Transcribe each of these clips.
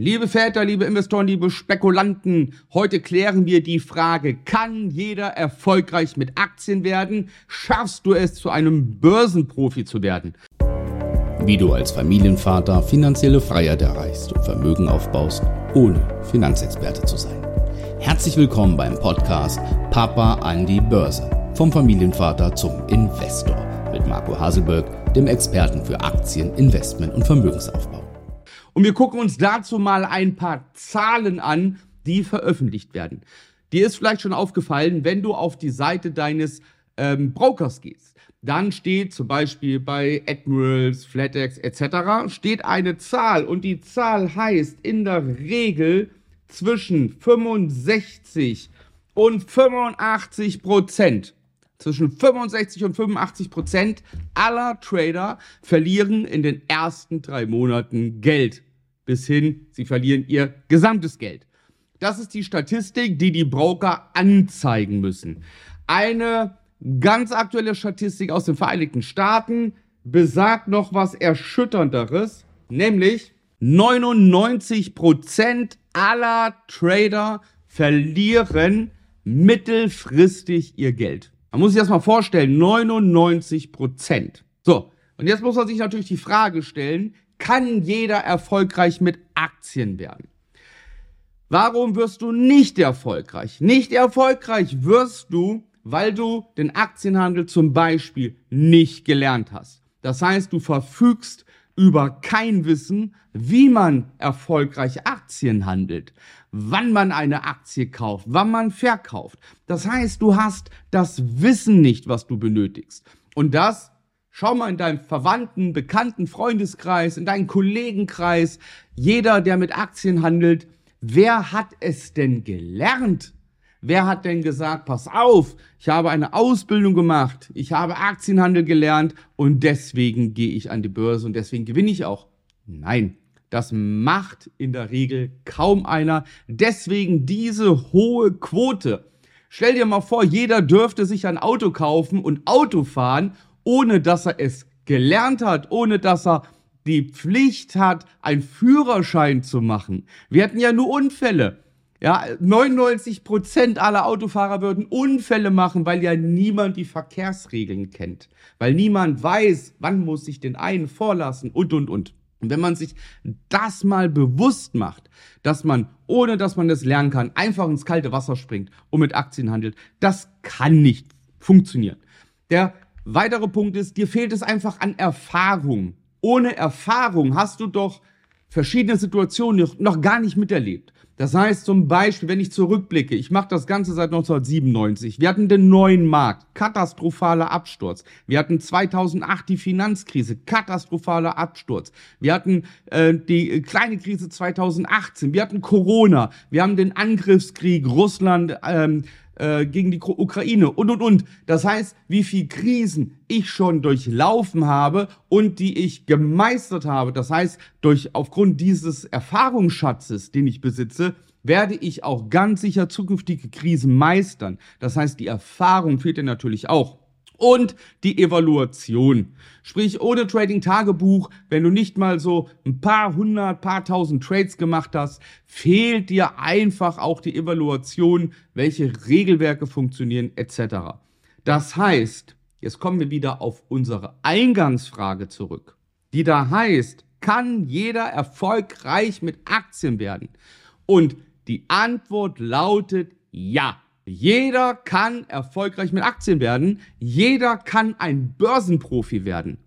Liebe Väter, liebe Investoren, liebe Spekulanten, heute klären wir die Frage, kann jeder erfolgreich mit Aktien werden? Schaffst du es, zu einem Börsenprofi zu werden? Wie du als Familienvater finanzielle Freiheit erreichst und Vermögen aufbaust, ohne Finanzexperte zu sein. Herzlich willkommen beim Podcast Papa an die Börse. Vom Familienvater zum Investor mit Marco Haselberg, dem Experten für Aktien, Investment und Vermögensaufbau. Und wir gucken uns dazu mal ein paar Zahlen an, die veröffentlicht werden. Dir ist vielleicht schon aufgefallen, wenn du auf die Seite deines ähm, Brokers gehst, dann steht zum Beispiel bei Admirals, FlatEx etc. steht eine Zahl und die Zahl heißt in der Regel zwischen 65 und 85 Prozent. Zwischen 65 und 85 Prozent aller Trader verlieren in den ersten drei Monaten Geld bis hin, sie verlieren ihr gesamtes Geld. Das ist die Statistik, die die Broker anzeigen müssen. Eine ganz aktuelle Statistik aus den Vereinigten Staaten besagt noch was Erschütternderes, nämlich 99% aller Trader verlieren mittelfristig ihr Geld. Man muss sich das mal vorstellen, 99%. So, und jetzt muss man sich natürlich die Frage stellen, kann jeder erfolgreich mit Aktien werden. Warum wirst du nicht erfolgreich? Nicht erfolgreich wirst du, weil du den Aktienhandel zum Beispiel nicht gelernt hast. Das heißt, du verfügst über kein Wissen, wie man erfolgreich Aktien handelt, wann man eine Aktie kauft, wann man verkauft. Das heißt, du hast das Wissen nicht, was du benötigst. Und das Schau mal in deinem Verwandten, Bekannten, Freundeskreis, in deinem Kollegenkreis, jeder, der mit Aktien handelt, wer hat es denn gelernt? Wer hat denn gesagt, pass auf, ich habe eine Ausbildung gemacht, ich habe Aktienhandel gelernt und deswegen gehe ich an die Börse und deswegen gewinne ich auch? Nein, das macht in der Regel kaum einer. Deswegen diese hohe Quote. Stell dir mal vor, jeder dürfte sich ein Auto kaufen und Auto fahren ohne dass er es gelernt hat, ohne dass er die Pflicht hat, einen Führerschein zu machen. Wir hatten ja nur Unfälle. Ja, 99 Prozent aller Autofahrer würden Unfälle machen, weil ja niemand die Verkehrsregeln kennt. Weil niemand weiß, wann muss ich den einen vorlassen und, und, und. Und wenn man sich das mal bewusst macht, dass man, ohne dass man das lernen kann, einfach ins kalte Wasser springt und mit Aktien handelt, das kann nicht funktionieren. Der Weiterer Punkt ist, dir fehlt es einfach an Erfahrung. Ohne Erfahrung hast du doch verschiedene Situationen noch gar nicht miterlebt. Das heißt zum Beispiel, wenn ich zurückblicke, ich mache das Ganze seit 1997. Wir hatten den neuen Markt, katastrophaler Absturz. Wir hatten 2008 die Finanzkrise, katastrophaler Absturz. Wir hatten äh, die kleine Krise 2018. Wir hatten Corona. Wir haben den Angriffskrieg Russland ähm, äh, gegen die Ukraine und und und. Das heißt, wie viel Krisen ich schon durchlaufen habe und die ich gemeistert habe. Das heißt, durch aufgrund dieses Erfahrungsschatzes, den ich besitze, werde ich auch ganz sicher zukünftige Krisen meistern. Das heißt, die Erfahrung fehlt dir natürlich auch und die Evaluation. Sprich, ohne Trading-Tagebuch, wenn du nicht mal so ein paar hundert, paar tausend Trades gemacht hast, fehlt dir einfach auch die Evaluation, welche Regelwerke funktionieren etc. Das heißt, jetzt kommen wir wieder auf unsere Eingangsfrage zurück, die da heißt, kann jeder erfolgreich mit Aktien werden? Und die Antwort lautet ja. Jeder kann erfolgreich mit Aktien werden. Jeder kann ein Börsenprofi werden.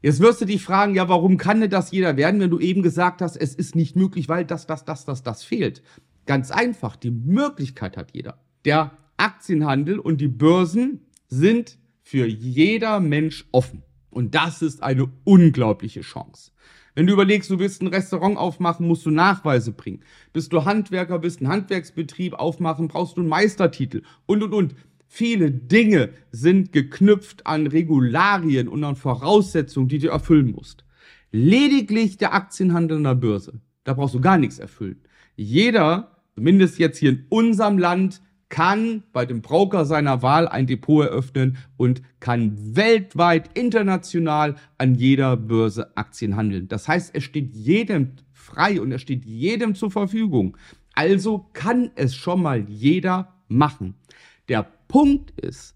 Jetzt wirst du dich fragen, ja, warum kann denn das jeder werden, wenn du eben gesagt hast, es ist nicht möglich, weil das, das, das, das, das fehlt. Ganz einfach, die Möglichkeit hat jeder. Der Aktienhandel und die Börsen sind für jeder Mensch offen. Und das ist eine unglaubliche Chance. Wenn du überlegst, du willst ein Restaurant aufmachen, musst du Nachweise bringen. Bist du Handwerker, bist ein Handwerksbetrieb aufmachen, brauchst du einen Meistertitel und, und, und. Viele Dinge sind geknüpft an Regularien und an Voraussetzungen, die du erfüllen musst. Lediglich der Aktienhandel an der Börse, da brauchst du gar nichts erfüllen. Jeder, zumindest jetzt hier in unserem Land, kann bei dem Broker seiner Wahl ein Depot eröffnen und kann weltweit, international an jeder Börse Aktien handeln. Das heißt, es steht jedem frei und er steht jedem zur Verfügung. Also kann es schon mal jeder machen. Der Punkt ist,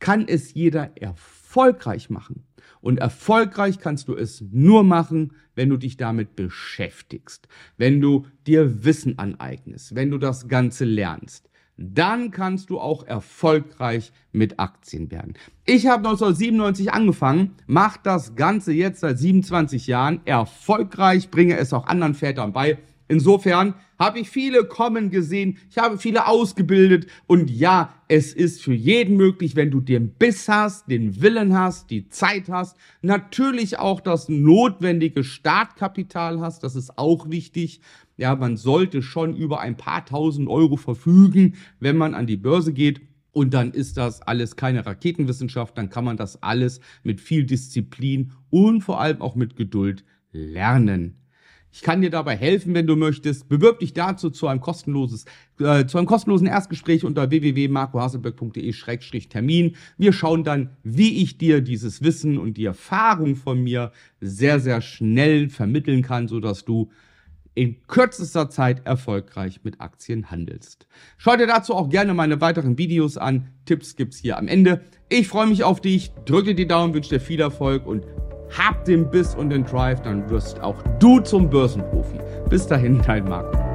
kann es jeder erfolgreich machen? Und erfolgreich kannst du es nur machen, wenn du dich damit beschäftigst, wenn du dir Wissen aneignest, wenn du das Ganze lernst. Dann kannst du auch erfolgreich mit Aktien werden. Ich habe 1997 angefangen, mache das Ganze jetzt seit 27 Jahren erfolgreich, bringe es auch anderen Vätern bei. Insofern habe ich viele kommen gesehen, ich habe viele ausgebildet und ja, es ist für jeden möglich, wenn du den Biss hast, den Willen hast, die Zeit hast, natürlich auch das notwendige Startkapital hast, das ist auch wichtig. Ja, man sollte schon über ein paar tausend Euro verfügen, wenn man an die Börse geht. Und dann ist das alles keine Raketenwissenschaft, dann kann man das alles mit viel Disziplin und vor allem auch mit Geduld lernen. Ich kann dir dabei helfen, wenn du möchtest. Bewirb dich dazu zu einem kostenloses, äh, zu einem kostenlosen Erstgespräch unter www.marcohaselberg.de-termin. Wir schauen dann, wie ich dir dieses Wissen und die Erfahrung von mir sehr, sehr schnell vermitteln kann, sodass du in kürzester Zeit erfolgreich mit Aktien handelst. Schau dir dazu auch gerne meine weiteren Videos an. Tipps gibt's hier am Ende. Ich freue mich auf dich, drücke die Daumen, wünsche dir viel Erfolg und hab den Biss und den Drive, dann wirst auch du zum Börsenprofi. Bis dahin, dein Marco.